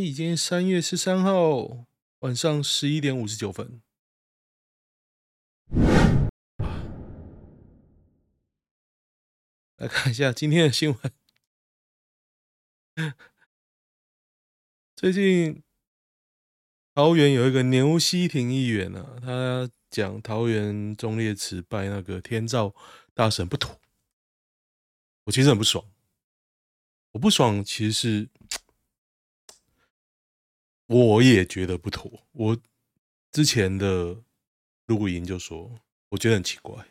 已经三月十三号晚上十一点五十九分。来看一下今天的新闻。最近桃园有一个牛希庭议员啊，他讲桃园忠烈祠拜那个天照大神不妥，我其实很不爽。我不爽，其实是。我也觉得不妥。我之前的录音就说，我觉得很奇怪，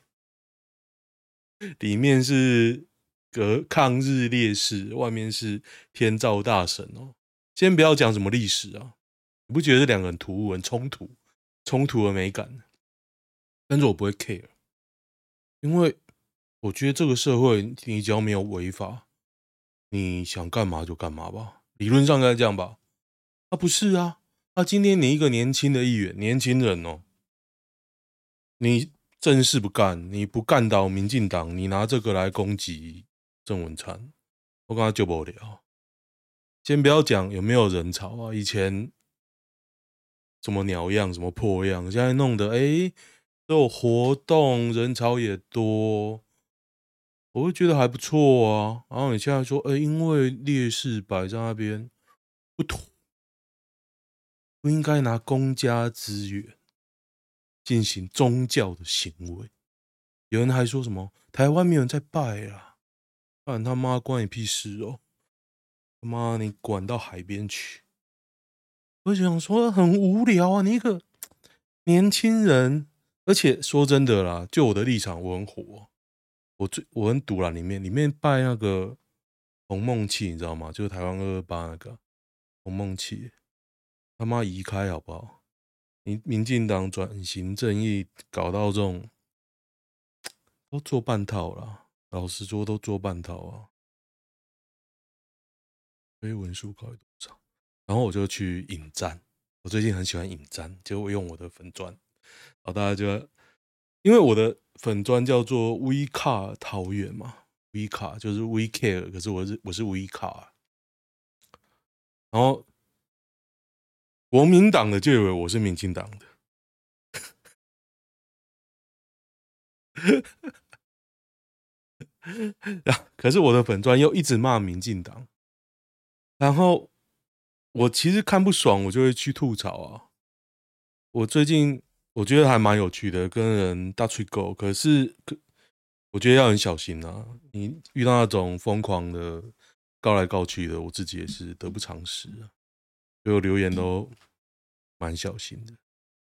里面是隔抗日烈士，外面是天照大神哦。先不要讲什么历史啊，你不觉得这两个人突兀、很冲突、冲突的美感？但是我不会 care，因为我觉得这个社会，你只要没有违法，你想干嘛就干嘛吧。理论上应该这样吧。啊，不是啊！啊，今天你一个年轻的议员，年轻人哦，你正事不干，你不干倒民进党，你拿这个来攻击郑文灿，我跟他就不了。先不要讲有没有人潮啊，以前什么鸟样，什么破样，现在弄得哎都有活动，人潮也多，我会觉得还不错啊。然后你现在说，哎，因为劣势摆在那边不妥。不应该拿公家资源进行宗教的行为。有人还说什么台湾没有人在拜啊？管他妈关你屁事哦！他妈你管到海边去！我想说很无聊啊，你一个年轻人，而且说真的啦，就我的立场，我很火，我最我很堵了里面里面拜那个红梦契，你知道吗？就是台湾二二八那个红梦契。他妈移开好不好？民民进党转型正义搞到这种，都做半套了。老实说，都做半套啊。所以文书搞多少？然后我就去引战。我最近很喜欢引战，就会用我的粉专。然后大家就因为我的粉专叫做 We Car 桃园嘛，We Car 就是 We Care，可是我是我是 We Car。然后。国民党的就以为我是民进党的，可是我的粉专又一直骂民进党，然后我其实看不爽，我就会去吐槽啊。我最近我觉得还蛮有趣的，跟人大吹狗，可是我觉得要很小心啊。你遇到那种疯狂的告来告去的，我自己也是得不偿失啊。所有留言都蛮小心的。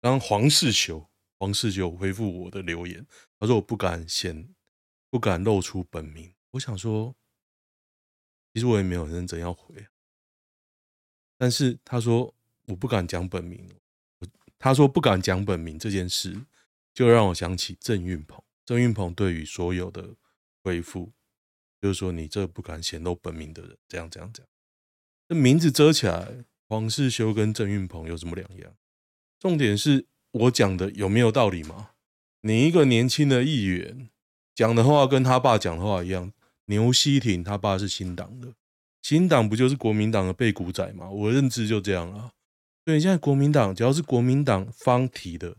当黄世修，黄世修回复我的留言，他说我不敢显，不敢露出本名。我想说，其实我也没有认真要回。但是他说我不敢讲本名，他说不敢讲本名这件事，就让我想起郑运鹏。郑运鹏对于所有的回复，就是说你这不敢显露本名的人，这样这样这样，这名字遮起来。黄世修跟郑运鹏有什么两样？重点是我讲的有没有道理吗？你一个年轻的议员讲的话跟他爸讲的话一样。牛希庭他爸是新党的，新党不就是国民党的背骨仔吗？我认知就这样啊。所以现在国民党只要是国民党方提的，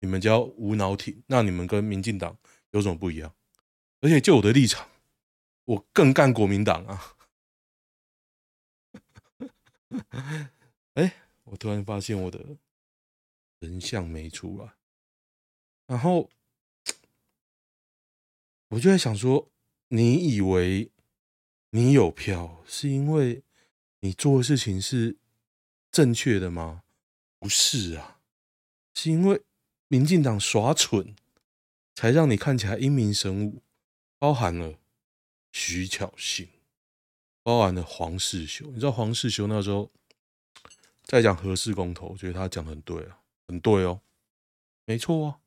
你们叫无脑挺，那你们跟民进党有什么不一样？而且就我的立场，我更干国民党啊。哎，我突然发现我的人像没出来，然后我就在想说，你以为你有票是因为你做的事情是正确的吗？不是啊，是因为民进党耍蠢，才让你看起来英明神武，包含了徐巧芯。包含了黄世修，你知道黄世修那时候在讲核四公投，我觉得他讲的很对啊，很对哦，没错啊，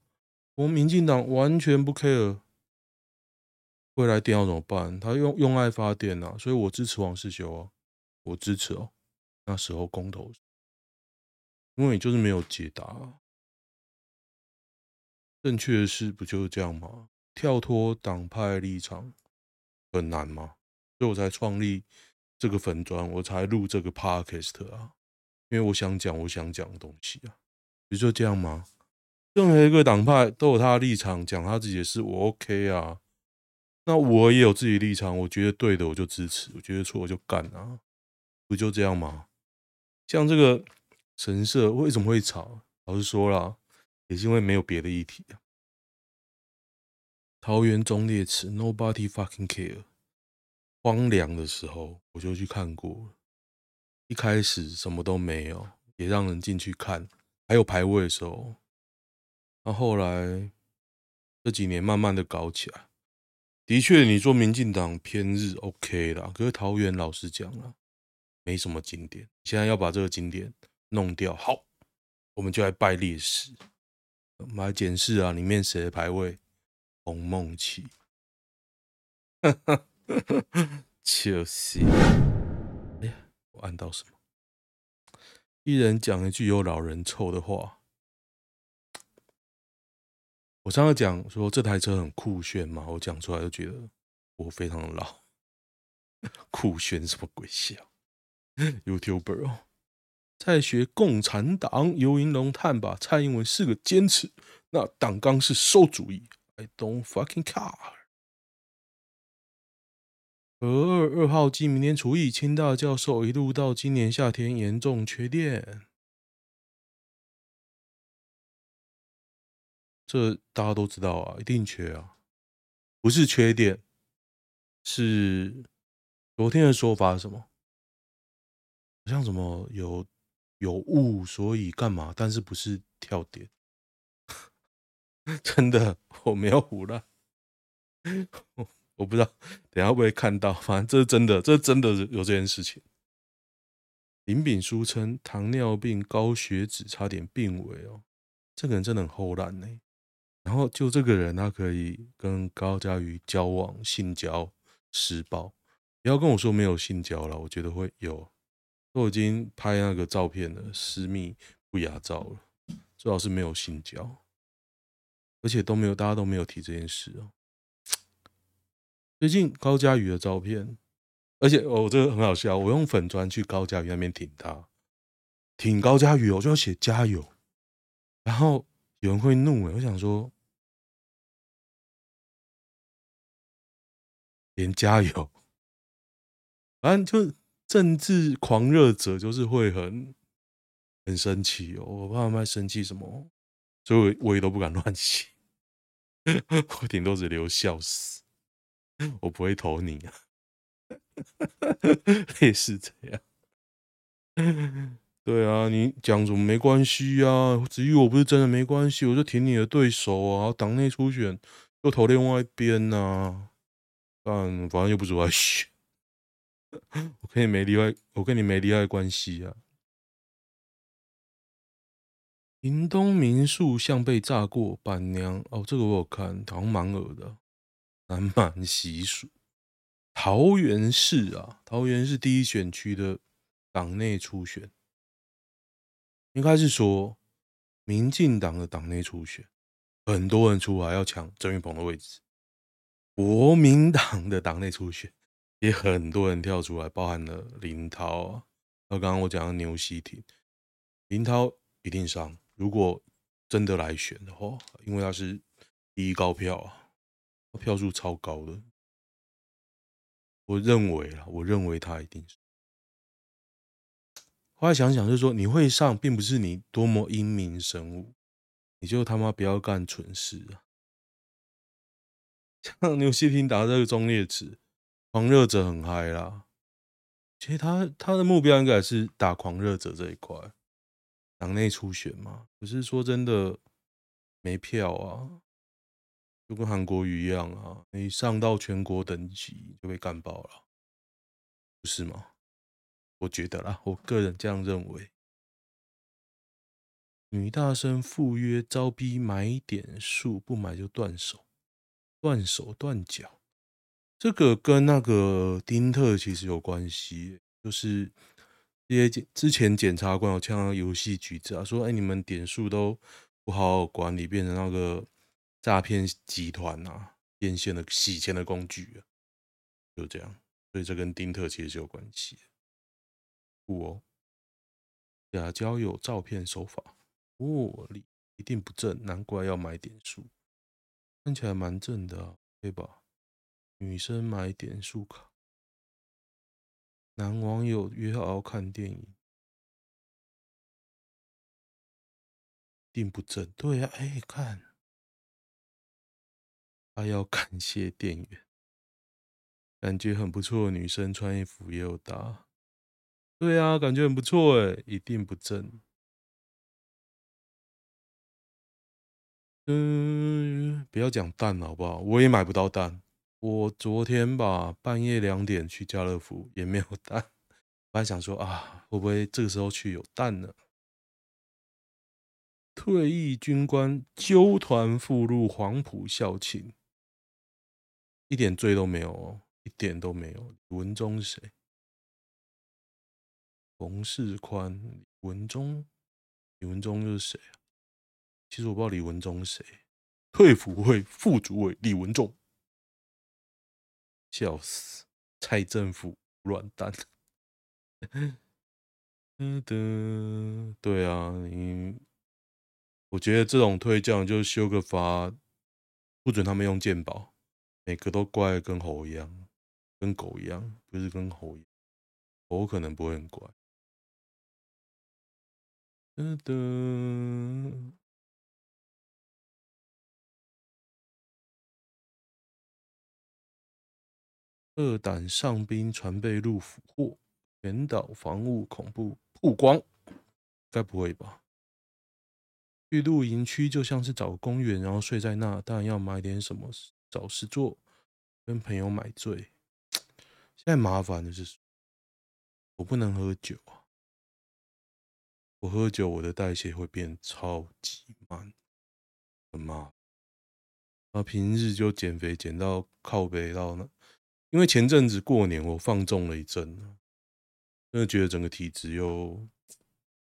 我们民进党完全不 care 未来电要怎么办，他用用爱发电啊，所以我支持黄世修啊，我支持哦，那时候公投，因为你就是没有解答，正确的事不就是这样吗？跳脱党派立场很难吗？所以我才创立这个粉专，我才录这个 podcast 啊，因为我想讲我想讲的东西啊，不就这样吗？任何一个党派都有他的立场，讲他自己的事，我 OK 啊。那我也有自己的立场，我觉得对的我就支持，我觉得错我就干啊，不就这样吗？像这个神社为什么会吵？老实说啦，也是因为没有别的议题啊。桃园中烈祠，Nobody fucking care。荒凉的时候我就去看过，一开始什么都没有，也让人进去看，还有排位的时候。那后来这几年慢慢的搞起来，的确你说民进党偏日 OK 啦，可是桃园老实讲啊，没什么景点。现在要把这个景点弄掉，好，我们就来拜烈士，我们来检视啊，里面谁的排位？洪孟起，哈哈，就是，哎呀，我按到什么？一人讲一句有老人臭的话。我上次讲说这台车很酷炫嘛，我讲出来就觉得我非常老。酷炫什么鬼笑？YouTuber 哦，在学共产党，游盈隆叹吧，蔡英文是个坚持，那党纲是馊主意。I don't fucking care。核二二号机明天除役，清大教授一路到今年夏天严重缺电。这大家都知道啊，一定缺啊，不是缺电，是昨天的说法是什么？好像什么有有雾，所以干嘛？但是不是跳电？真的，我没有唬烂，我不知道，等下会不会看到？反正这是真的，这是真的有这件事情。林炳书称糖尿病、高血脂差点病危哦，这个人真的很厚烂呢。然后就这个人，他可以跟高嘉瑜交往、性交、施暴，不要跟我说没有性交了，我觉得会有，都已经拍那个照片了，私密不雅照了，最好是没有性交，而且都没有，大家都没有提这件事哦。最近高嘉瑜的照片，而且哦，这个很好笑，我用粉砖去高嘉瑜那边挺他，挺高嘉瑜，我就要写加油，然后有人会怒，我想说。连加油，反正就政治狂热者就是会很很生气哦。我怕他们生气什么，所以我我也都不敢乱写，我顶多只留笑死，我不会投你啊，类似这样。对啊，你讲什么没关系啊？至于我不是真的没关系，我就挺你的对手啊。党内初选又投另外一边呐、啊。但反正又不是我选，我跟你没利外，我跟你没利害关系啊。屏东民宿像被炸过，板娘哦，这个我有看，好像蛮恶的。南蛮习俗，桃园市啊，桃园市第一选区的党内初选，应该是说民进党的党内初选，很多人出来要抢郑运鹏的位置。国民党的党内初选也很多人跳出来，包含了林涛啊，那刚刚我讲的牛烯婷，林涛一定上。如果真的来选的话，因为他是第一高票啊，票数超高的。我认为啊，我认为他一定是。后来想想，就是说你会上，并不是你多么英明神武，你就他妈不要干蠢事啊。像牛烯婷打这个忠烈祠，狂热者很嗨啦。其实他他的目标应该是打狂热者这一块，党内初选嘛。可是说真的，没票啊，就跟韩国瑜一样啊，你上到全国等级就被干爆了，不是吗？我觉得啦，我个人这样认为。女大生赴约招逼买点数，不买就断手。断手断脚，这个跟那个丁特其实有关系，就是这些之前检察官有呛游戏局子啊，说哎、你们点数都不好好管理，变成那个诈骗集团啊，变现的洗钱的工具啊，就这样，所以这跟丁特其实是有关系。不哦，假交友照片手法哦，一定不正，难怪要买点数。看起来蛮正的啊，对吧？女生买点数卡，男网友约好看电影，定不正。对呀，哎，看，他要感谢店员，感觉很不错。女生穿衣服也有搭，对啊，感觉很不错哎，一定不正。嗯，不要讲蛋好不好？我也买不到蛋。我昨天吧，半夜两点去家乐福也没有蛋。我还想说啊，会不会这个时候去有蛋呢？退役军官纠团赴陆黄埔校庆，一点罪都没有哦，一点都没有。文忠是谁？冯世宽、李文忠，李文忠又是谁啊？其实我不知道李文忠是谁，退辅会副主委李文忠，笑死！蔡政府软蛋。嗯的，对啊，你，我觉得这种退将就修个法，不准他们用鉴宝，每个都乖跟猴一样，跟狗一样，不是跟猴一样，猴可能不会很乖。嗯的。二胆上兵船被陆俘获，全岛防务恐怖曝光，该不会吧？去露营区就像是找公园，然后睡在那，当然要买点什么找事做，跟朋友买醉。现在麻烦的是，我不能喝酒啊！我喝酒，我的代谢会变超级慢，很麻烦。那平日就减肥减到靠北到那。因为前阵子过年我放纵了一阵，真的觉得整个体质又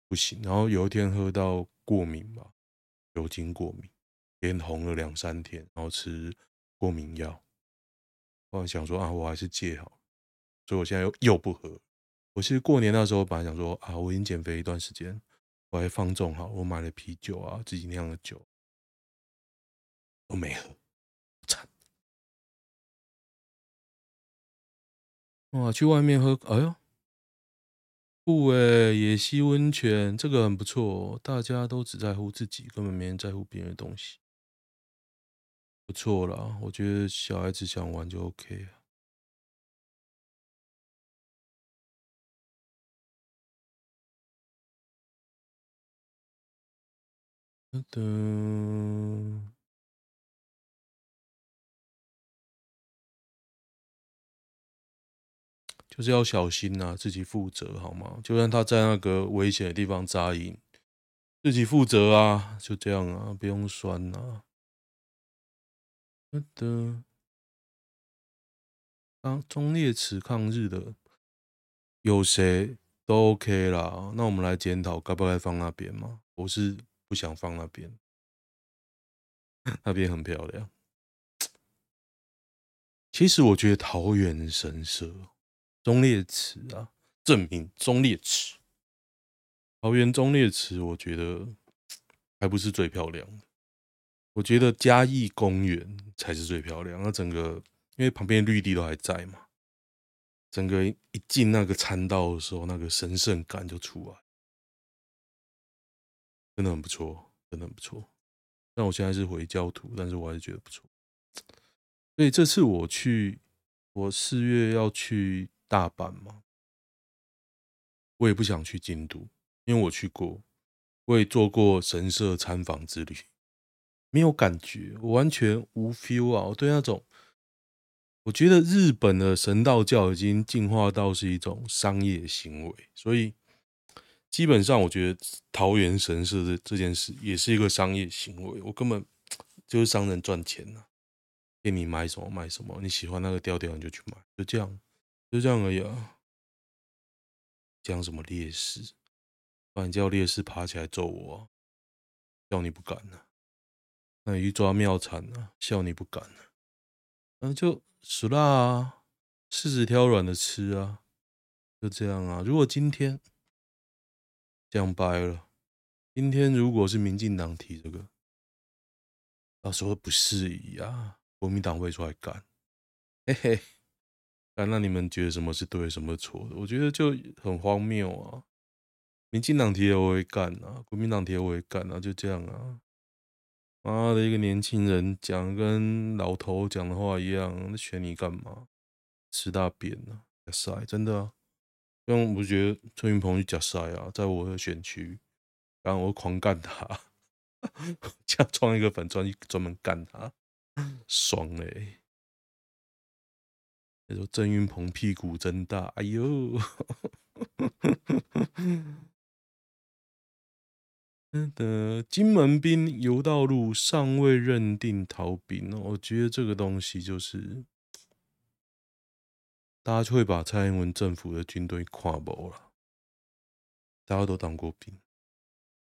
不行，然后有一天喝到过敏吧，酒精过敏，脸红了两三天，然后吃过敏药。我想说啊，我还是戒好，所以我现在又又不喝。我其实过年那时候本来想说啊，我已经减肥一段时间，我还放纵好，我买了啤酒啊，自己酿的酒都没喝。哇，去外面喝，哎呦，不诶，野溪温泉这个很不错，大家都只在乎自己，根本没人在乎别人的东西，不错啦，我觉得小孩子想玩就 OK 啊。就是要小心呐、啊，自己负责好吗？就算他在那个危险的地方扎营，自己负责啊，就这样啊，不用酸呐。好的，当忠烈祠抗日的有谁都 OK 啦。那我们来检讨该不该放那边嘛？我是不想放那边，那边很漂亮。其实我觉得桃园神社。忠烈祠啊，正名忠烈祠。桃园忠烈祠，我觉得还不是最漂亮的。我觉得嘉义公园才是最漂亮。那整个因为旁边绿地都还在嘛，整个一进那个参道的时候，那个神圣感就出来，真的很不错，真的很不错。但我现在是回教徒，但是我还是觉得不错。所以这次我去，我四月要去。大阪嘛？我也不想去京都，因为我去过，我也做过神社参访之旅，没有感觉，我完全无 feel 啊！我对那种，我觉得日本的神道教已经进化到是一种商业行为，所以基本上我觉得桃园神社的这件事也是一个商业行为，我根本就是商人赚钱呐，给你买什么买什么，你喜欢那个调调你就去买，就这样。就这样而已啊！讲什么烈士？不然叫烈士爬起来揍我啊，笑你不敢呢、啊。那你去抓庙产啊，笑你不敢、啊。那就死啦！柿子挑软的吃啊，就这样啊。如果今天讲白了，今天如果是民进党提这个，到时候不适宜啊，国民党会出来干，嘿嘿。那你们觉得什么是对，什么错的？我觉得就很荒谬啊。民进党提的我会干啊，国民党提的我会干啊，就这样啊。妈的，一个年轻人讲跟老头讲的话一样，那选你干嘛？吃大便呢？假赛，真的啊！因为我觉得陈云鹏去假赛啊，在我的选区，然后我狂干他，这样创一个粉专专门干他，爽嘞、欸！那说郑云鹏屁股真大，哎呦！的金门兵游道路尚未认定逃兵，我觉得这个东西就是，大家就会把蔡英文政府的军队看薄了。大家都当过兵，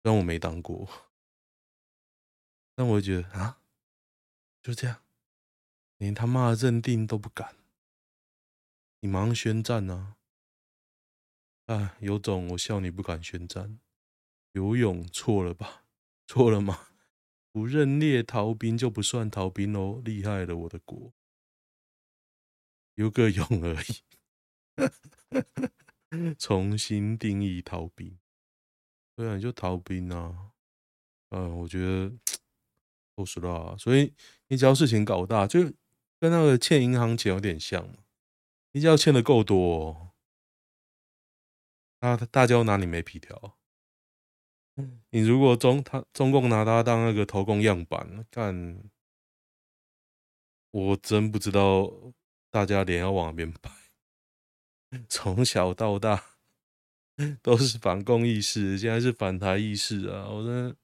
虽然我没当过，但我觉得啊，就这样，连他妈的认定都不敢，你忙宣战啊！啊，有种我笑你不敢宣战。游泳错了吧？错了吗？不认列逃兵就不算逃兵哦，厉害了我的国！游个泳而已，重新定义逃兵。对啊，就逃兵啊！嗯，我觉得都是啦。所以你只要事情搞大，就跟那个欠银行钱有点像。你只要欠的够多，那大家拿你没皮条。你如果中他中共拿他当那个投共样板，干，我真不知道大家脸要往哪边摆。从小到大都是反共意识，现在是反台意识啊！我真的，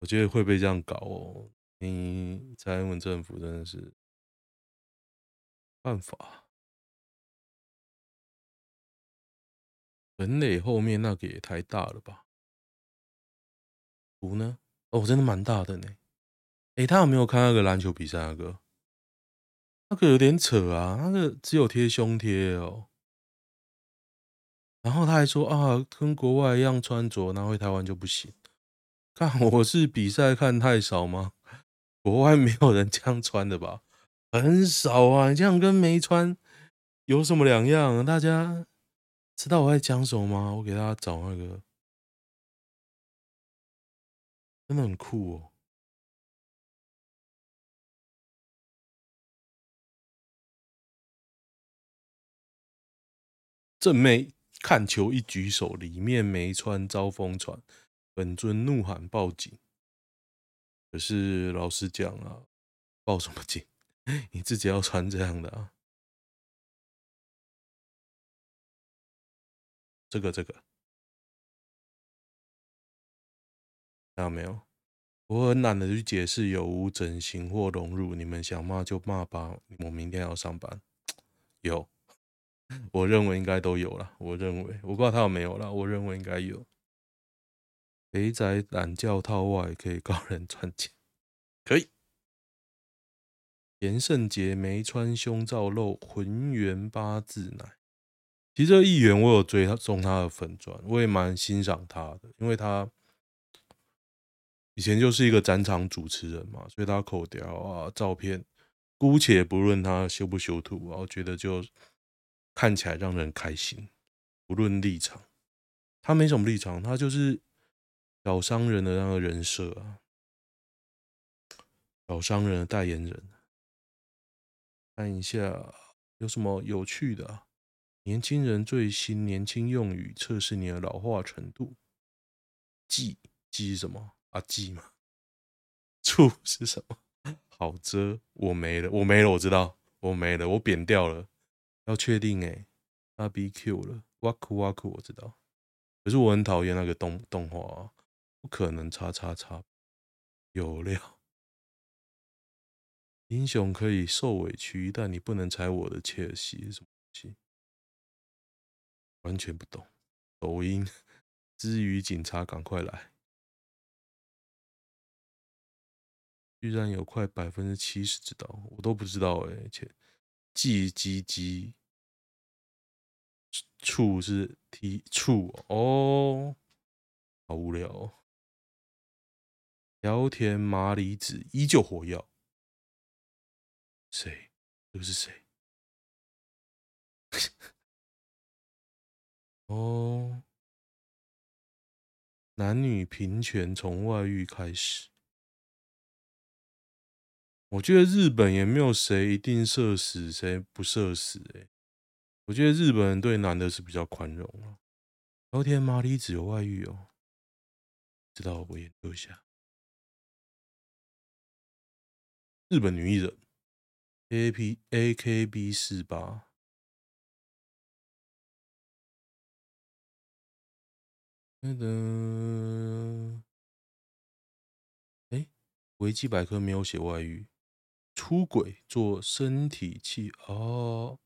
我觉得会被这样搞哦。你蔡英文政府真的是办法。本垒后面那个也太大了吧？图呢？哦，真的蛮大的呢。哎，他有没有看那个篮球比赛？那个，那个有点扯啊。那个只有贴胸贴哦。然后他还说啊，跟国外一样穿着，拿回台湾就不行。看我是比赛看太少吗？国外没有人这样穿的吧？很少啊。你这样跟没穿有什么两样？大家知道我在讲什么吗？我给大家找那个。真的很酷哦！正妹看球一举手，里面没穿遭疯传，本尊怒喊报警。可是老实讲啊，报什么警？你自己要穿这样的啊？这个，这个。看到没有？我很懒得去解释有无整形或隆乳，你们想骂就骂吧。我明天要上班，有，我认为应该都有了。我认为，我不知道他有没有了。我认为应该有。肥仔懒觉套外可以高人赚钱，可以。严胜杰没穿胸罩露浑圆八字奶。其实这议员我有追他，送他的粉钻，我也蛮欣赏他的，因为他。以前就是一个展场主持人嘛，所以他口条啊、照片，姑且不论他修不修图，我觉得就看起来让人开心。不论立场，他没什么立场，他就是小商人的那个人设啊，小商人的代言人。看一下有什么有趣的？年轻人最新年轻用语测试你的老化程度。记记什么？阿记吗？醋是什么？好遮，我没了，我没了，我知道，我没了，我扁掉了。要确定哎、欸，阿 BQ 了，哇酷哇酷，我知道。可是我很讨厌那个动动画、啊，不可能叉叉叉有料。英雄可以受委屈，但你不能踩我的切尔西什么东西？完全不懂。抖音 之于警察，赶快来！居然有快百分之七十知道，我都不知道哎、欸，切，记鸡鸡，处是 T 处哦，好无聊哦。条田麻里子依旧火药。谁？这是谁？哦，男女平权从外遇开始。我觉得日本也没有谁一定社死，谁不社死。哎，我觉得日本人对男的是比较宽容啊。条田麻里子有外遇哦，知道我研究一下。日本女艺人，A P A K B 四八。噔噔，哎，维基百科没有写外遇。出轨做身体器哦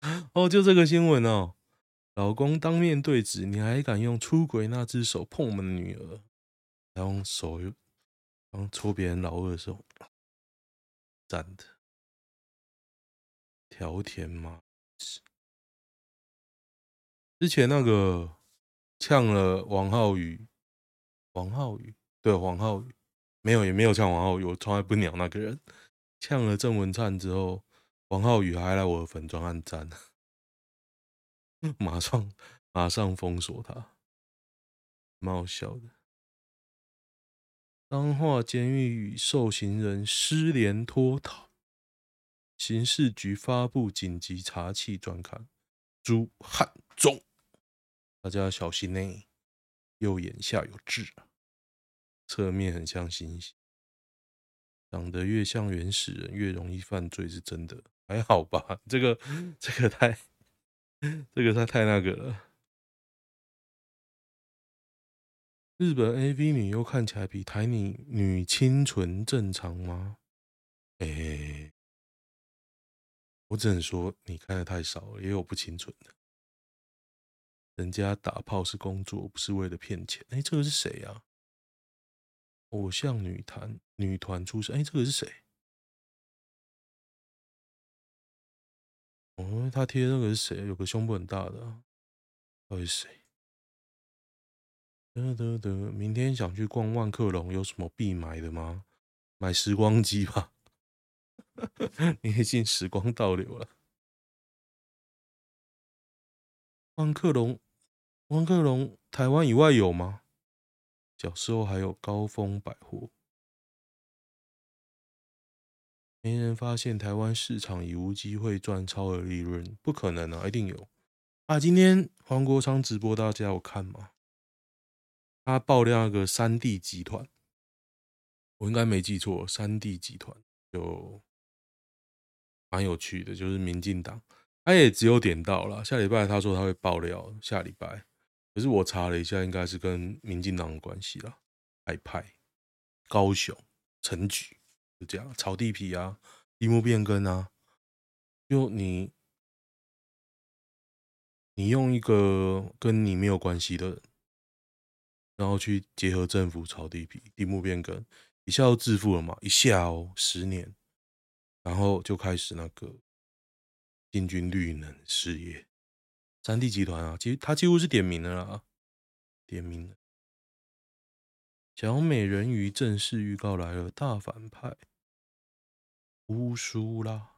哦，就这个新闻哦，老公当面对质，你还敢用出轨那只手碰我们的女儿？还用手又刚戳别人老二的时候，赞的。条田麻里，之前那个呛了王浩宇，王浩宇对王浩宇没有也没有呛王浩宇，我从来不鸟那个人。呛了郑文灿之后，王浩宇还来我的粉专按赞，马上马上封锁他，蛮好笑的。彰化监狱与受刑人失联脱逃，刑事局发布紧急查缉专刊，朱汉忠，大家小心呢、欸，右眼下有痣，侧面很像星星。长得越像原始人，越容易犯罪，是真的？还好吧，这个这个太这个太太那个了。日本 AV 女优看起来比台女女清纯正常吗？哎、欸，我只能说你看的太少了，也有不清纯的。人家打炮是工作，不是为了骗钱。哎、欸，这个是谁啊？偶像女团女团出身，哎，这个是谁？哦，他贴那个是谁？有个胸部很大的，到底是谁？得得得，明天想去逛万客隆，有什么必买的吗？买时光机吧，你已经时光倒流了。万客隆，万客隆，台湾以外有吗？小时候还有高峰百货，没人发现台湾市场已无机会赚超额利润，不可能啊，一定有啊！今天黄国昌直播，大家有看吗？他爆料那个三 D 集团，我应该没记错，三 D 集团就蛮有趣的，就是民进党，他也只有点到了，下礼拜他说他会爆料，下礼拜。可是我查了一下，应该是跟民进党有关系啦。海派、高雄、陈举就这样，炒地皮啊，地目变更啊，就你，你用一个跟你没有关系的人，然后去结合政府炒地皮、地目变更，一下就致富了嘛？一下哦，十年，然后就开始那个进军绿能事业。三 D 集团啊，其实他几乎是点名了啦，点名的。小美人鱼正式预告来了，大反派乌苏拉。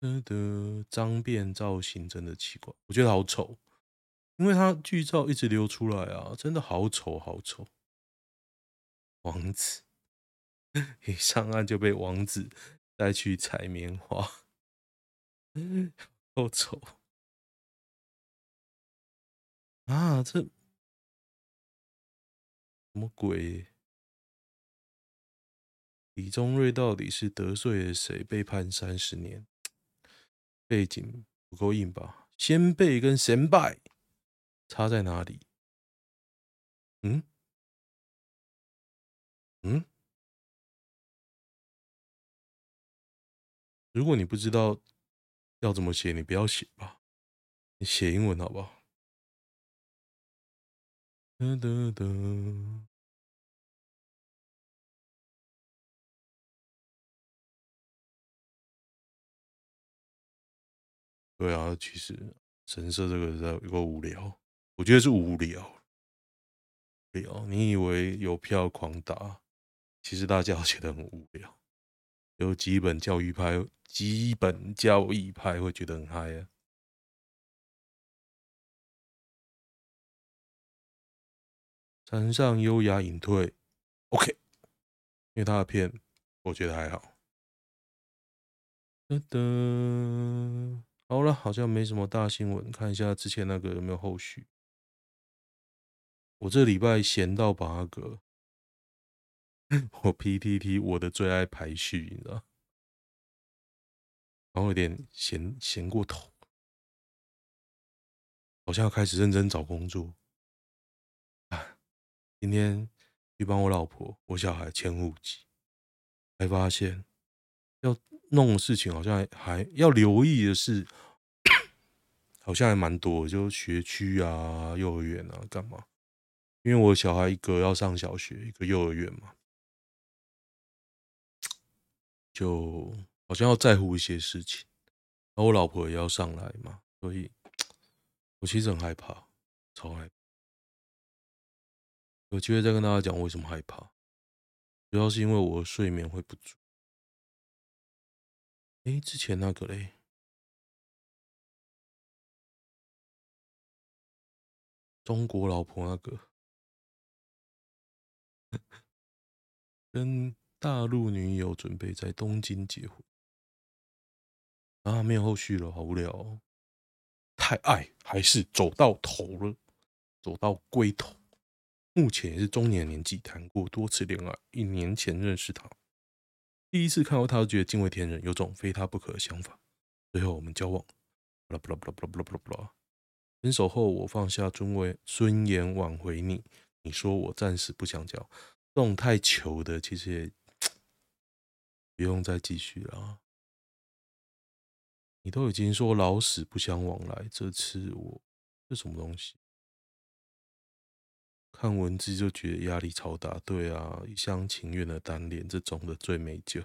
的的脏辫造型真的奇怪，我觉得好丑，因为他剧照一直流出来啊，真的好丑好丑。王子 一上岸就被王子。带去采棉花，好丑啊！这什么鬼？李宗瑞到底是得罪了谁？被判三十年，背景不够硬吧？先辈跟先辈差在哪里？嗯嗯。如果你不知道要怎么写，你不要写吧，你写英文好不好？对啊，其实神社这个在够无聊，我觉得是无聊。聊你以为有票狂打，其实大家觉得很无聊。有基本教育派，基本教育派会觉得很嗨啊。山上优雅隐退，OK，因为他的片我觉得还好。噔噔，好了，好像没什么大新闻，看一下之前那个有没有后续。我这礼拜闲到八个，我 PTT 我的最爱排序，你知道，然后有点闲闲过头，好像要开始认真找工作。今天去帮我老婆、我小孩迁户籍，才发现要。弄的事情好像还，还要留意的是，好像还蛮多，就学区啊、幼儿园啊，干嘛？因为我小孩一个要上小学，一个幼儿园嘛，就好像要在乎一些事情。然后我老婆也要上来嘛，所以 我其实很害怕，超害怕。有机会再跟大家讲为什么害怕，主要是因为我睡眠会不足。哎，之前那个嘞，中国老婆那个，跟大陆女友准备在东京结婚啊，没有后续了，好无聊哦。太爱还是走到头了，走到归头。目前也是中年年纪，谈过多次恋爱，一年前认识他。第一次看到他，就觉得惊为天人，有种非他不可的想法。最后我们交往，巴拉巴拉巴拉巴拉巴拉巴拉。分手后，我放下尊威尊严挽回你。你说我暂时不想交，这种太糗的，其实也不用再继续了。你都已经说老死不相往来，这次我这什么东西？看文字就觉得压力超大，对啊，一厢情愿的单恋这种的最没救。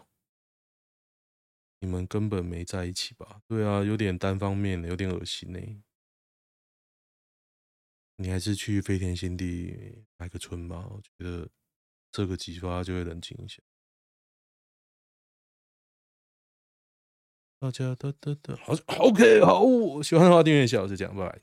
你们根本没在一起吧？对啊，有点单方面的，有点恶心呢。你还是去飞天新地买个春吧，我觉得这个激发就会冷静一下。大家的的的，好，OK，好，喜欢的话订阅一下，我是这样，拜拜。